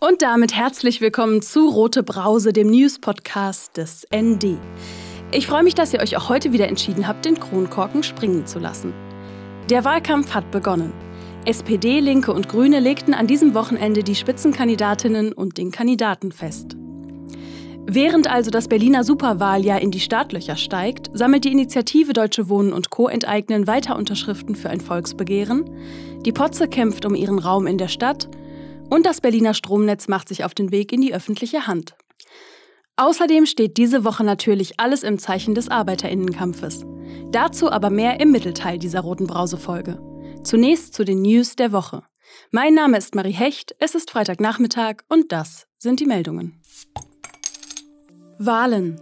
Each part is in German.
Und damit herzlich willkommen zu Rote Brause, dem News-Podcast des ND. Ich freue mich, dass ihr euch auch heute wieder entschieden habt, den Kronkorken springen zu lassen. Der Wahlkampf hat begonnen. SPD, Linke und Grüne legten an diesem Wochenende die Spitzenkandidatinnen und den Kandidaten fest. Während also das Berliner Superwahljahr in die Startlöcher steigt, sammelt die Initiative Deutsche Wohnen und Co. enteignen weiter Unterschriften für ein Volksbegehren, die Potze kämpft um ihren Raum in der Stadt und das Berliner Stromnetz macht sich auf den Weg in die öffentliche Hand. Außerdem steht diese Woche natürlich alles im Zeichen des Arbeiterinnenkampfes. Dazu aber mehr im Mittelteil dieser roten Brause-Folge. Zunächst zu den News der Woche. Mein Name ist Marie Hecht, es ist Freitagnachmittag und das sind die Meldungen. Wahlen.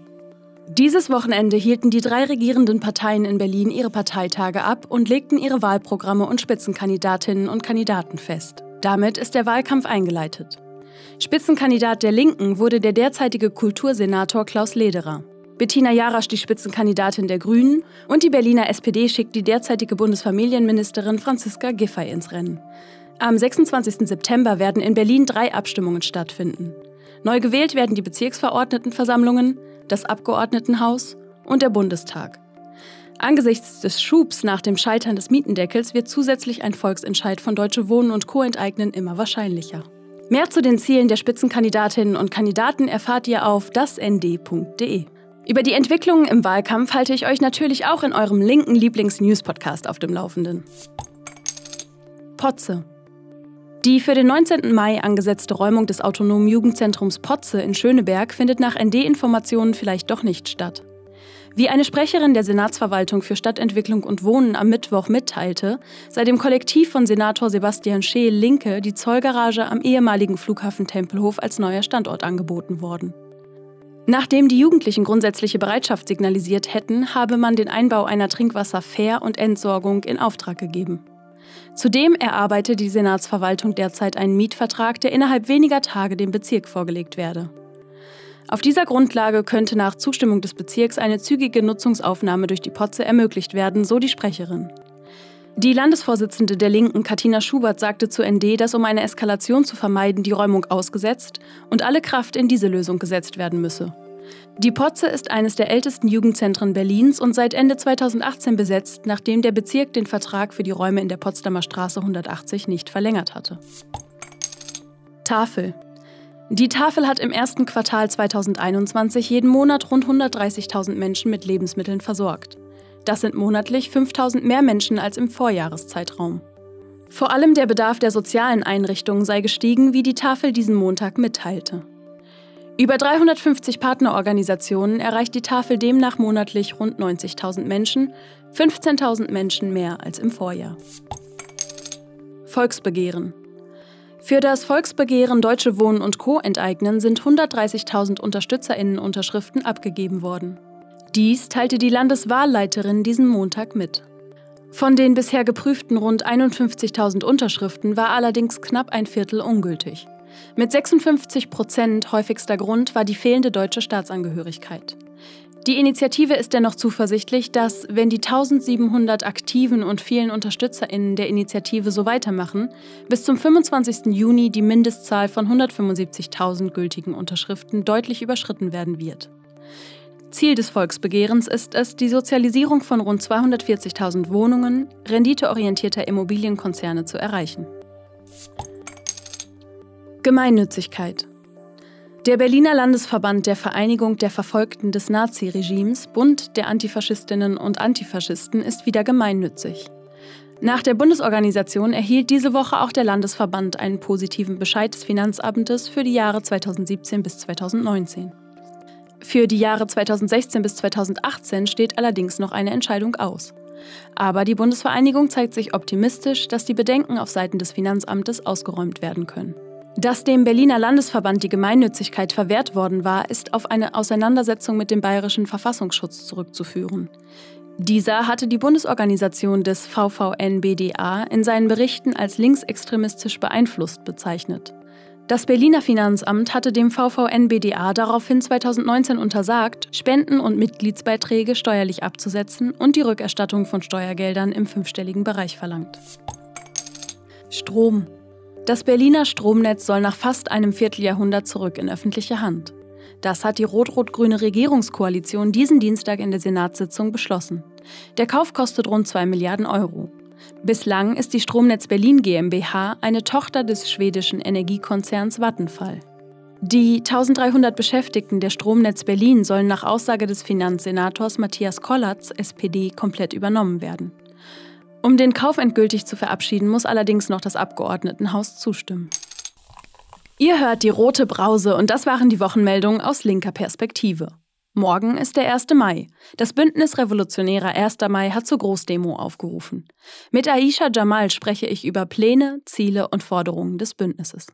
Dieses Wochenende hielten die drei regierenden Parteien in Berlin ihre Parteitage ab und legten ihre Wahlprogramme und Spitzenkandidatinnen und Kandidaten fest. Damit ist der Wahlkampf eingeleitet. Spitzenkandidat der Linken wurde der derzeitige Kultursenator Klaus Lederer. Bettina Jarasch die Spitzenkandidatin der Grünen und die Berliner SPD schickt die derzeitige Bundesfamilienministerin Franziska Giffey ins Rennen. Am 26. September werden in Berlin drei Abstimmungen stattfinden. Neu gewählt werden die Bezirksverordnetenversammlungen, das Abgeordnetenhaus und der Bundestag. Angesichts des Schubs nach dem Scheitern des Mietendeckels wird zusätzlich ein Volksentscheid von Deutsche Wohnen und Co. enteignen immer wahrscheinlicher. Mehr zu den Zielen der Spitzenkandidatinnen und Kandidaten erfahrt ihr auf dasnd.de. Über die Entwicklungen im Wahlkampf halte ich euch natürlich auch in eurem linken Lieblings-News-Podcast auf dem Laufenden. Potze. Die für den 19. Mai angesetzte Räumung des autonomen Jugendzentrums Potze in Schöneberg findet nach ND-Informationen vielleicht doch nicht statt. Wie eine Sprecherin der Senatsverwaltung für Stadtentwicklung und Wohnen am Mittwoch mitteilte, sei dem Kollektiv von Senator Sebastian Scheel Linke die Zollgarage am ehemaligen Flughafen Tempelhof als neuer Standort angeboten worden. Nachdem die Jugendlichen grundsätzliche Bereitschaft signalisiert hätten, habe man den Einbau einer Trinkwasserfähr- und Entsorgung in Auftrag gegeben. Zudem erarbeite die Senatsverwaltung derzeit einen Mietvertrag, der innerhalb weniger Tage dem Bezirk vorgelegt werde. Auf dieser Grundlage könnte nach Zustimmung des Bezirks eine zügige Nutzungsaufnahme durch die Potze ermöglicht werden, so die Sprecherin. Die Landesvorsitzende der Linken, Katina Schubert, sagte zu ND, dass um eine Eskalation zu vermeiden, die Räumung ausgesetzt und alle Kraft in diese Lösung gesetzt werden müsse. Die Potze ist eines der ältesten Jugendzentren Berlins und seit Ende 2018 besetzt, nachdem der Bezirk den Vertrag für die Räume in der Potsdamer Straße 180 nicht verlängert hatte. Tafel. Die Tafel hat im ersten Quartal 2021 jeden Monat rund 130.000 Menschen mit Lebensmitteln versorgt. Das sind monatlich 5.000 mehr Menschen als im Vorjahreszeitraum. Vor allem der Bedarf der sozialen Einrichtungen sei gestiegen, wie die Tafel diesen Montag mitteilte. Über 350 Partnerorganisationen erreicht die Tafel demnach monatlich rund 90.000 Menschen, 15.000 Menschen mehr als im Vorjahr. Volksbegehren. Für das Volksbegehren Deutsche Wohnen und Co. enteignen sind 130.000 Unterstützerinnenunterschriften abgegeben worden. Dies teilte die Landeswahlleiterin diesen Montag mit. Von den bisher geprüften rund 51.000 Unterschriften war allerdings knapp ein Viertel ungültig. Mit 56 Prozent häufigster Grund war die fehlende deutsche Staatsangehörigkeit. Die Initiative ist dennoch zuversichtlich, dass, wenn die 1700 aktiven und vielen UnterstützerInnen der Initiative so weitermachen, bis zum 25. Juni die Mindestzahl von 175.000 gültigen Unterschriften deutlich überschritten werden wird. Ziel des Volksbegehrens ist es, die Sozialisierung von rund 240.000 Wohnungen renditeorientierter Immobilienkonzerne zu erreichen. Gemeinnützigkeit der Berliner Landesverband der Vereinigung der Verfolgten des Naziregimes, Bund der Antifaschistinnen und Antifaschisten, ist wieder gemeinnützig. Nach der Bundesorganisation erhielt diese Woche auch der Landesverband einen positiven Bescheid des Finanzamtes für die Jahre 2017 bis 2019. Für die Jahre 2016 bis 2018 steht allerdings noch eine Entscheidung aus. Aber die Bundesvereinigung zeigt sich optimistisch, dass die Bedenken auf Seiten des Finanzamtes ausgeräumt werden können. Dass dem Berliner Landesverband die Gemeinnützigkeit verwehrt worden war, ist auf eine Auseinandersetzung mit dem bayerischen Verfassungsschutz zurückzuführen. Dieser hatte die Bundesorganisation des VVN-BDA in seinen Berichten als linksextremistisch beeinflusst bezeichnet. Das Berliner Finanzamt hatte dem VVN-BDA daraufhin 2019 untersagt, Spenden und Mitgliedsbeiträge steuerlich abzusetzen und die Rückerstattung von Steuergeldern im fünfstelligen Bereich verlangt. Strom. Das Berliner Stromnetz soll nach fast einem Vierteljahrhundert zurück in öffentliche Hand. Das hat die rot-rot-grüne Regierungskoalition diesen Dienstag in der Senatssitzung beschlossen. Der Kauf kostet rund 2 Milliarden Euro. Bislang ist die Stromnetz Berlin GmbH eine Tochter des schwedischen Energiekonzerns Vattenfall. Die 1300 Beschäftigten der Stromnetz Berlin sollen nach Aussage des Finanzsenators Matthias Kollatz, SPD, komplett übernommen werden. Um den Kauf endgültig zu verabschieden, muss allerdings noch das Abgeordnetenhaus zustimmen. Ihr hört die rote Brause und das waren die Wochenmeldungen aus linker Perspektive. Morgen ist der 1. Mai. Das Bündnis Revolutionärer 1. Mai hat zur Großdemo aufgerufen. Mit Aisha Jamal spreche ich über Pläne, Ziele und Forderungen des Bündnisses.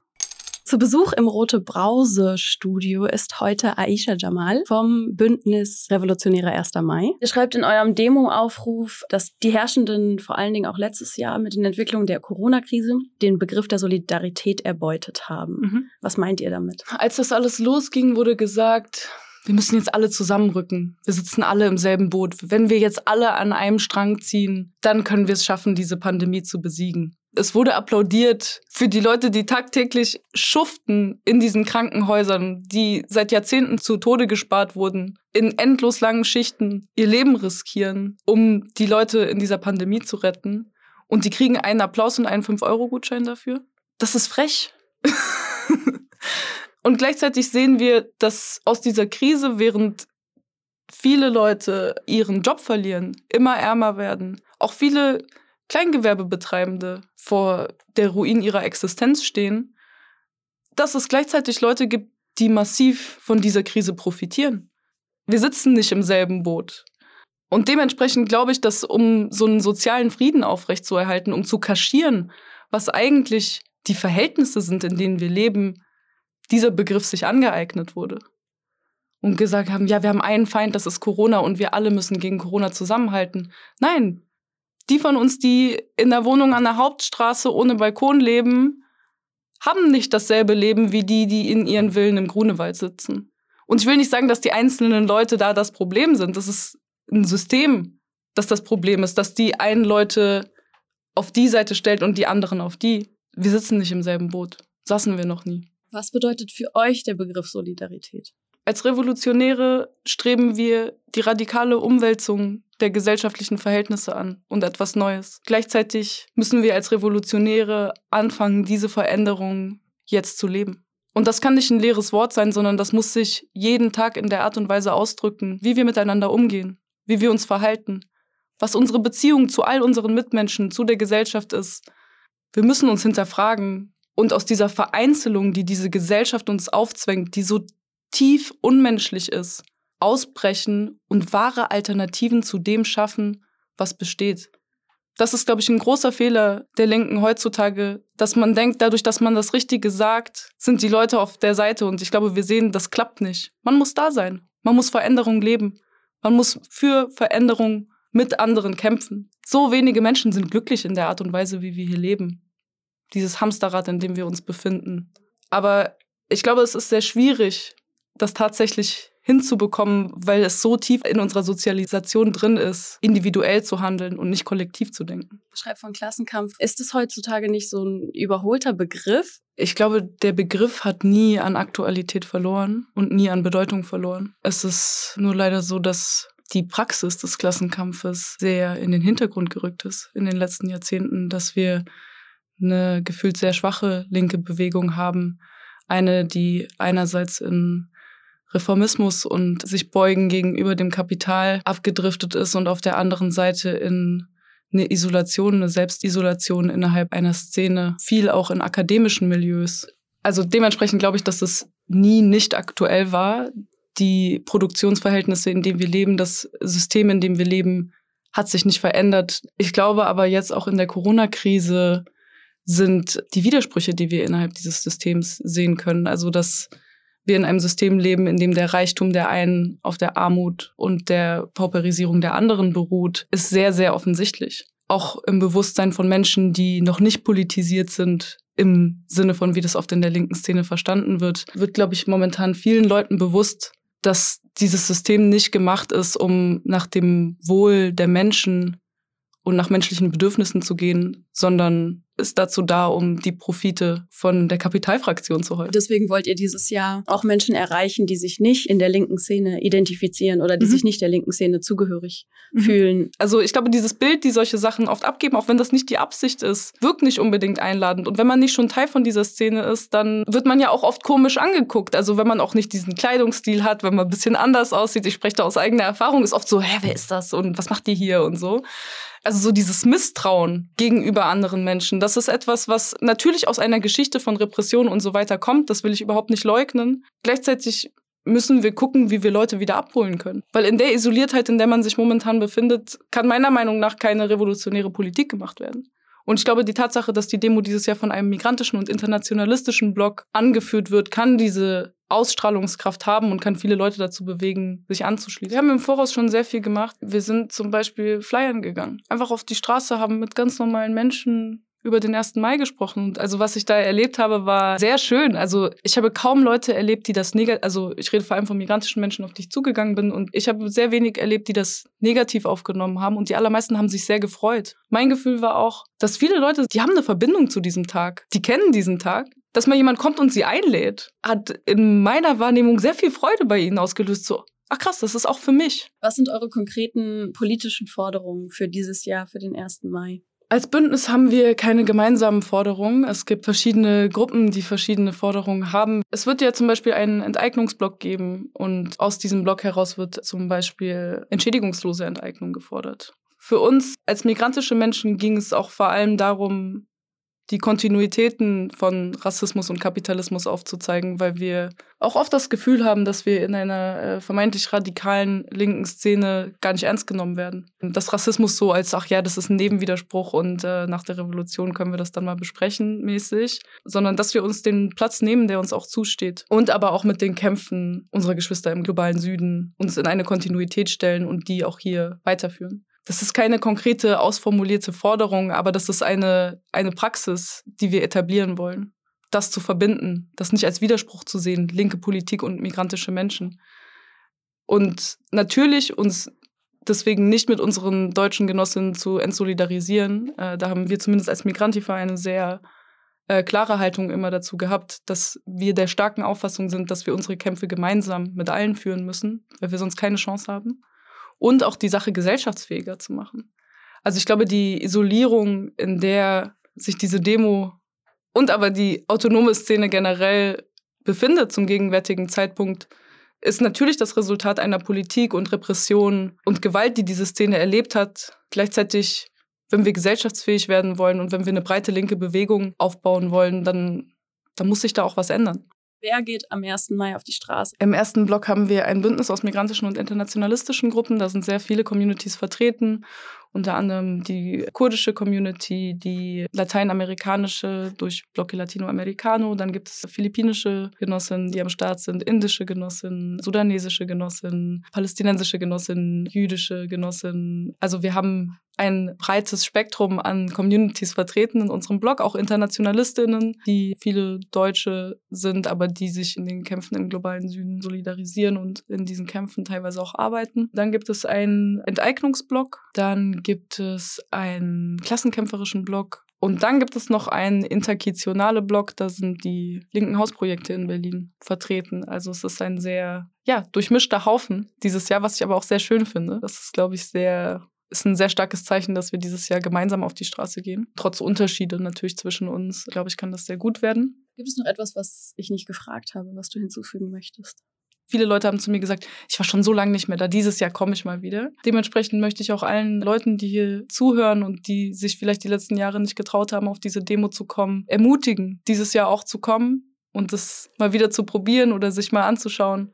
Zu Besuch im Rote Brause Studio ist heute Aisha Jamal vom Bündnis Revolutionäre 1. Mai. Ihr schreibt in eurem Demo-Aufruf, dass die Herrschenden vor allen Dingen auch letztes Jahr mit den Entwicklungen der Corona-Krise den Begriff der Solidarität erbeutet haben. Mhm. Was meint ihr damit? Als das alles losging, wurde gesagt, wir müssen jetzt alle zusammenrücken. Wir sitzen alle im selben Boot. Wenn wir jetzt alle an einem Strang ziehen, dann können wir es schaffen, diese Pandemie zu besiegen. Es wurde applaudiert für die Leute, die tagtäglich schuften in diesen Krankenhäusern, die seit Jahrzehnten zu Tode gespart wurden, in endlos langen Schichten ihr Leben riskieren, um die Leute in dieser Pandemie zu retten. Und die kriegen einen Applaus und einen 5-Euro-Gutschein dafür. Das ist frech. und gleichzeitig sehen wir, dass aus dieser Krise, während viele Leute ihren Job verlieren, immer ärmer werden, auch viele Kleingewerbebetreibende vor der Ruin ihrer Existenz stehen, dass es gleichzeitig Leute gibt, die massiv von dieser Krise profitieren. Wir sitzen nicht im selben Boot. Und dementsprechend glaube ich, dass um so einen sozialen Frieden aufrechtzuerhalten, um zu kaschieren, was eigentlich die Verhältnisse sind, in denen wir leben, dieser Begriff sich angeeignet wurde. Und gesagt haben, ja, wir haben einen Feind, das ist Corona und wir alle müssen gegen Corona zusammenhalten. Nein, die von uns, die in der Wohnung an der Hauptstraße ohne Balkon leben, haben nicht dasselbe Leben wie die, die in ihren Villen im Grunewald sitzen. Und ich will nicht sagen, dass die einzelnen Leute da das Problem sind. Das ist ein System, das das Problem ist, dass die einen Leute auf die Seite stellt und die anderen auf die. Wir sitzen nicht im selben Boot. Saßen wir noch nie. Was bedeutet für euch der Begriff Solidarität? Als Revolutionäre streben wir die radikale Umwälzung der gesellschaftlichen Verhältnisse an und etwas Neues. Gleichzeitig müssen wir als Revolutionäre anfangen, diese Veränderung jetzt zu leben. Und das kann nicht ein leeres Wort sein, sondern das muss sich jeden Tag in der Art und Weise ausdrücken, wie wir miteinander umgehen, wie wir uns verhalten, was unsere Beziehung zu all unseren Mitmenschen, zu der Gesellschaft ist. Wir müssen uns hinterfragen und aus dieser Vereinzelung, die diese Gesellschaft uns aufzwängt, die so tief unmenschlich ist, ausbrechen und wahre Alternativen zu dem schaffen, was besteht. Das ist, glaube ich, ein großer Fehler der Linken heutzutage, dass man denkt, dadurch, dass man das Richtige sagt, sind die Leute auf der Seite. Und ich glaube, wir sehen, das klappt nicht. Man muss da sein. Man muss Veränderung leben. Man muss für Veränderung mit anderen kämpfen. So wenige Menschen sind glücklich in der Art und Weise, wie wir hier leben. Dieses Hamsterrad, in dem wir uns befinden. Aber ich glaube, es ist sehr schwierig, das tatsächlich hinzubekommen, weil es so tief in unserer Sozialisation drin ist, individuell zu handeln und nicht kollektiv zu denken. Schreib von Klassenkampf. Ist es heutzutage nicht so ein überholter Begriff? Ich glaube, der Begriff hat nie an Aktualität verloren und nie an Bedeutung verloren. Es ist nur leider so, dass die Praxis des Klassenkampfes sehr in den Hintergrund gerückt ist in den letzten Jahrzehnten, dass wir eine gefühlt sehr schwache linke Bewegung haben. Eine, die einerseits in Reformismus und sich beugen gegenüber dem Kapital abgedriftet ist und auf der anderen Seite in eine Isolation, eine Selbstisolation innerhalb einer Szene, viel auch in akademischen Milieus. Also dementsprechend glaube ich, dass es nie nicht aktuell war. Die Produktionsverhältnisse, in denen wir leben, das System, in dem wir leben, hat sich nicht verändert. Ich glaube aber jetzt auch in der Corona-Krise sind die Widersprüche, die wir innerhalb dieses Systems sehen können. Also dass wir in einem System leben, in dem der Reichtum der einen auf der Armut und der Pauperisierung der anderen beruht, ist sehr, sehr offensichtlich. Auch im Bewusstsein von Menschen, die noch nicht politisiert sind, im Sinne von, wie das oft in der linken Szene verstanden wird, wird, glaube ich, momentan vielen Leuten bewusst, dass dieses System nicht gemacht ist, um nach dem Wohl der Menschen und nach menschlichen Bedürfnissen zu gehen, sondern ist dazu da, um die Profite von der Kapitalfraktion zu häufen. Deswegen wollt ihr dieses Jahr auch Menschen erreichen, die sich nicht in der linken Szene identifizieren oder die mhm. sich nicht der linken Szene zugehörig mhm. fühlen. Also ich glaube, dieses Bild, die solche Sachen oft abgeben, auch wenn das nicht die Absicht ist, wirkt nicht unbedingt einladend. Und wenn man nicht schon Teil von dieser Szene ist, dann wird man ja auch oft komisch angeguckt. Also wenn man auch nicht diesen Kleidungsstil hat, wenn man ein bisschen anders aussieht. Ich spreche da aus eigener Erfahrung, ist oft so, hä, wer ist das und was macht die hier und so. Also so dieses Misstrauen gegenüber anderen Menschen, das ist etwas, was natürlich aus einer Geschichte von Repression und so weiter kommt. Das will ich überhaupt nicht leugnen. Gleichzeitig müssen wir gucken, wie wir Leute wieder abholen können. Weil in der Isoliertheit, in der man sich momentan befindet, kann meiner Meinung nach keine revolutionäre Politik gemacht werden. Und ich glaube, die Tatsache, dass die Demo dieses Jahr von einem migrantischen und internationalistischen Block angeführt wird, kann diese Ausstrahlungskraft haben und kann viele Leute dazu bewegen, sich anzuschließen. Wir haben im Voraus schon sehr viel gemacht. Wir sind zum Beispiel flyern gegangen. Einfach auf die Straße, haben mit ganz normalen Menschen über den 1. Mai gesprochen. Also was ich da erlebt habe, war sehr schön. Also ich habe kaum Leute erlebt, die das negativ, also ich rede vor allem von migrantischen Menschen, auf die ich zugegangen bin. Und ich habe sehr wenig erlebt, die das negativ aufgenommen haben. Und die allermeisten haben sich sehr gefreut. Mein Gefühl war auch, dass viele Leute, die haben eine Verbindung zu diesem Tag. Die kennen diesen Tag. Dass mal jemand kommt und sie einlädt, hat in meiner Wahrnehmung sehr viel Freude bei ihnen ausgelöst. So, ach krass, das ist auch für mich. Was sind eure konkreten politischen Forderungen für dieses Jahr, für den 1. Mai? Als Bündnis haben wir keine gemeinsamen Forderungen. Es gibt verschiedene Gruppen, die verschiedene Forderungen haben. Es wird ja zum Beispiel einen Enteignungsblock geben und aus diesem Block heraus wird zum Beispiel entschädigungslose Enteignung gefordert. Für uns als migrantische Menschen ging es auch vor allem darum, die Kontinuitäten von Rassismus und Kapitalismus aufzuzeigen, weil wir auch oft das Gefühl haben, dass wir in einer äh, vermeintlich radikalen linken Szene gar nicht ernst genommen werden. Dass Rassismus so als, ach ja, das ist ein Nebenwiderspruch und äh, nach der Revolution können wir das dann mal besprechen mäßig, sondern dass wir uns den Platz nehmen, der uns auch zusteht. Und aber auch mit den Kämpfen unserer Geschwister im globalen Süden uns in eine Kontinuität stellen und die auch hier weiterführen. Das ist keine konkrete, ausformulierte Forderung, aber das ist eine, eine Praxis, die wir etablieren wollen. Das zu verbinden, das nicht als Widerspruch zu sehen, linke Politik und migrantische Menschen. Und natürlich uns deswegen nicht mit unseren deutschen Genossinnen zu entsolidarisieren. Äh, da haben wir zumindest als Migrantifa eine sehr äh, klare Haltung immer dazu gehabt, dass wir der starken Auffassung sind, dass wir unsere Kämpfe gemeinsam mit allen führen müssen, weil wir sonst keine Chance haben und auch die Sache gesellschaftsfähiger zu machen. Also ich glaube, die Isolierung, in der sich diese Demo und aber die autonome Szene generell befindet zum gegenwärtigen Zeitpunkt, ist natürlich das Resultat einer Politik und Repression und Gewalt, die diese Szene erlebt hat. Gleichzeitig, wenn wir gesellschaftsfähig werden wollen und wenn wir eine breite linke Bewegung aufbauen wollen, dann, dann muss sich da auch was ändern. Wer geht am 1. Mai auf die Straße? Im ersten Block haben wir ein Bündnis aus migrantischen und internationalistischen Gruppen. Da sind sehr viele Communities vertreten unter anderem die kurdische Community, die lateinamerikanische durch Blocke Latinoamericano. Dann gibt es philippinische Genossinnen, die am Start sind, indische Genossinnen, sudanesische Genossinnen, palästinensische Genossinnen, jüdische Genossinnen. Also wir haben ein breites Spektrum an Communities vertreten in unserem Blog, auch Internationalistinnen, die viele Deutsche sind, aber die sich in den Kämpfen im globalen Süden solidarisieren und in diesen Kämpfen teilweise auch arbeiten. Dann gibt es einen Enteignungsblock, dann gibt es einen klassenkämpferischen Block und dann gibt es noch einen interkitionale Block, da sind die linken Hausprojekte in Berlin vertreten. Also es ist ein sehr, ja, durchmischter Haufen dieses Jahr, was ich aber auch sehr schön finde. Das ist, glaube ich, sehr, ist ein sehr starkes Zeichen, dass wir dieses Jahr gemeinsam auf die Straße gehen. Trotz Unterschiede natürlich zwischen uns, glaube ich, kann das sehr gut werden. Gibt es noch etwas, was ich nicht gefragt habe, was du hinzufügen möchtest? Viele Leute haben zu mir gesagt, ich war schon so lange nicht mehr da, dieses Jahr komme ich mal wieder. Dementsprechend möchte ich auch allen Leuten, die hier zuhören und die sich vielleicht die letzten Jahre nicht getraut haben, auf diese Demo zu kommen, ermutigen, dieses Jahr auch zu kommen und das mal wieder zu probieren oder sich mal anzuschauen.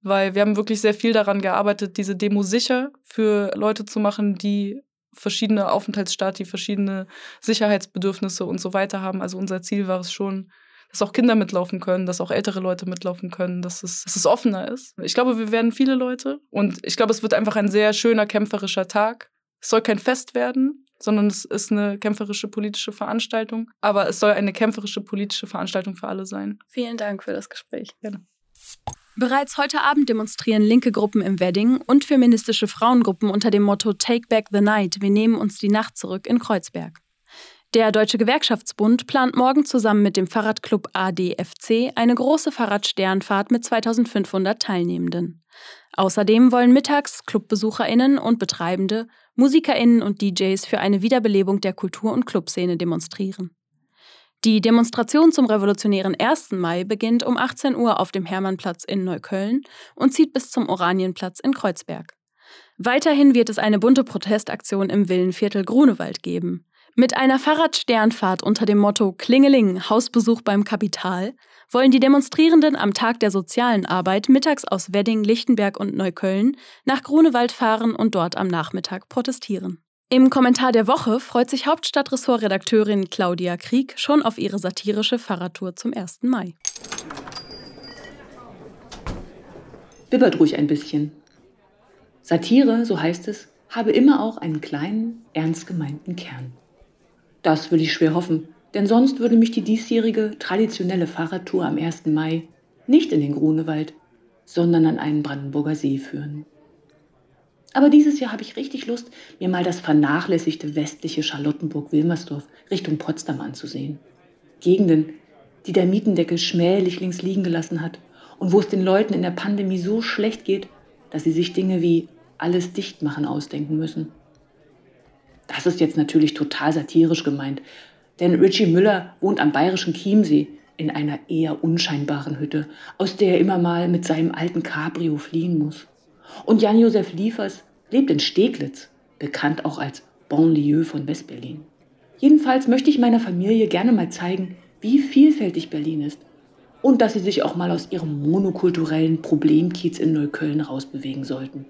Weil wir haben wirklich sehr viel daran gearbeitet, diese Demo sicher für Leute zu machen, die verschiedene Aufenthaltsstaat, die verschiedene Sicherheitsbedürfnisse und so weiter haben. Also unser Ziel war es schon, dass auch Kinder mitlaufen können, dass auch ältere Leute mitlaufen können, dass es, dass es offener ist. Ich glaube, wir werden viele Leute und ich glaube, es wird einfach ein sehr schöner kämpferischer Tag. Es soll kein Fest werden, sondern es ist eine kämpferische politische Veranstaltung. Aber es soll eine kämpferische politische Veranstaltung für alle sein. Vielen Dank für das Gespräch. Gerne. Bereits heute Abend demonstrieren linke Gruppen im Wedding und feministische Frauengruppen unter dem Motto Take Back the Night, wir nehmen uns die Nacht zurück in Kreuzberg. Der Deutsche Gewerkschaftsbund plant morgen zusammen mit dem Fahrradclub ADFC eine große Fahrradsternfahrt mit 2500 Teilnehmenden. Außerdem wollen mittags Clubbesucherinnen und Betreibende, Musikerinnen und DJs für eine Wiederbelebung der Kultur- und Clubszene demonstrieren. Die Demonstration zum revolutionären 1. Mai beginnt um 18 Uhr auf dem Hermannplatz in Neukölln und zieht bis zum Oranienplatz in Kreuzberg. Weiterhin wird es eine bunte Protestaktion im Villenviertel Grunewald geben. Mit einer Fahrradsternfahrt unter dem Motto Klingeling, Hausbesuch beim Kapital wollen die Demonstrierenden am Tag der sozialen Arbeit mittags aus Wedding, Lichtenberg und Neukölln nach Grunewald fahren und dort am Nachmittag protestieren. Im Kommentar der Woche freut sich Hauptstadtressortredakteurin Claudia Krieg schon auf ihre satirische Fahrradtour zum 1. Mai. Bibbert ruhig ein bisschen. Satire, so heißt es, habe immer auch einen kleinen, ernst gemeinten Kern. Das will ich schwer hoffen, denn sonst würde mich die diesjährige traditionelle Fahrradtour am 1. Mai nicht in den Grunewald, sondern an einen Brandenburger See führen. Aber dieses Jahr habe ich richtig Lust, mir mal das vernachlässigte westliche Charlottenburg-Wilmersdorf Richtung Potsdam anzusehen. Gegenden, die der Mietendeckel schmählich links liegen gelassen hat und wo es den Leuten in der Pandemie so schlecht geht, dass sie sich Dinge wie alles dicht machen ausdenken müssen. Das ist jetzt natürlich total satirisch gemeint, denn Richie Müller wohnt am bayerischen Chiemsee in einer eher unscheinbaren Hütte, aus der er immer mal mit seinem alten Cabrio fliehen muss. Und Jan-Josef Liefers lebt in Steglitz, bekannt auch als Banlieue von Westberlin. Jedenfalls möchte ich meiner Familie gerne mal zeigen, wie vielfältig Berlin ist und dass sie sich auch mal aus ihrem monokulturellen Problemkiez in Neukölln rausbewegen sollten.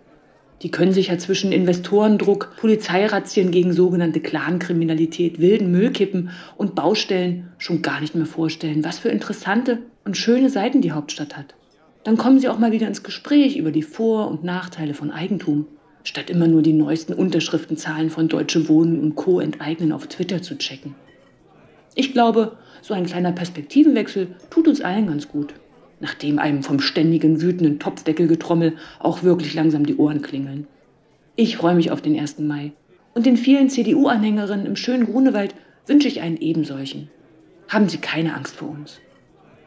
Die können sich ja zwischen Investorendruck, Polizeirazzien gegen sogenannte Clankriminalität, wilden Müllkippen und Baustellen schon gar nicht mehr vorstellen, was für interessante und schöne Seiten die Hauptstadt hat. Dann kommen sie auch mal wieder ins Gespräch über die Vor- und Nachteile von Eigentum, statt immer nur die neuesten Unterschriftenzahlen von Deutsche Wohnen und Co. enteignen auf Twitter zu checken. Ich glaube, so ein kleiner Perspektivenwechsel tut uns allen ganz gut nachdem einem vom ständigen wütenden Topfdeckelgetrommel auch wirklich langsam die Ohren klingeln. Ich freue mich auf den 1. Mai. Und den vielen CDU-Anhängerinnen im schönen Grunewald wünsche ich einen ebensolchen. Haben Sie keine Angst vor uns.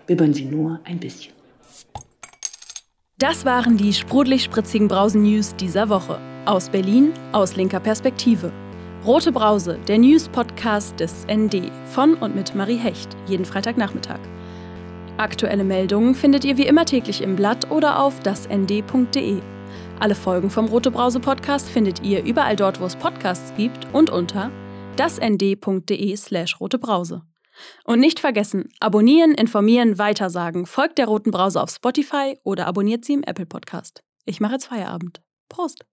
Bibbern Sie nur ein bisschen. Das waren die sprudelig-spritzigen Brausen-News dieser Woche. Aus Berlin, aus linker Perspektive. Rote Brause, der News-Podcast des ND von und mit Marie Hecht, jeden Freitagnachmittag. Aktuelle Meldungen findet ihr wie immer täglich im Blatt oder auf dasnd.de. Alle Folgen vom Rote Brause Podcast findet ihr überall dort, wo es Podcasts gibt und unter dasnd.de/slash rotebrause. Und nicht vergessen, abonnieren, informieren, weitersagen. Folgt der Roten Brause auf Spotify oder abonniert sie im Apple Podcast. Ich mache jetzt Feierabend. Prost!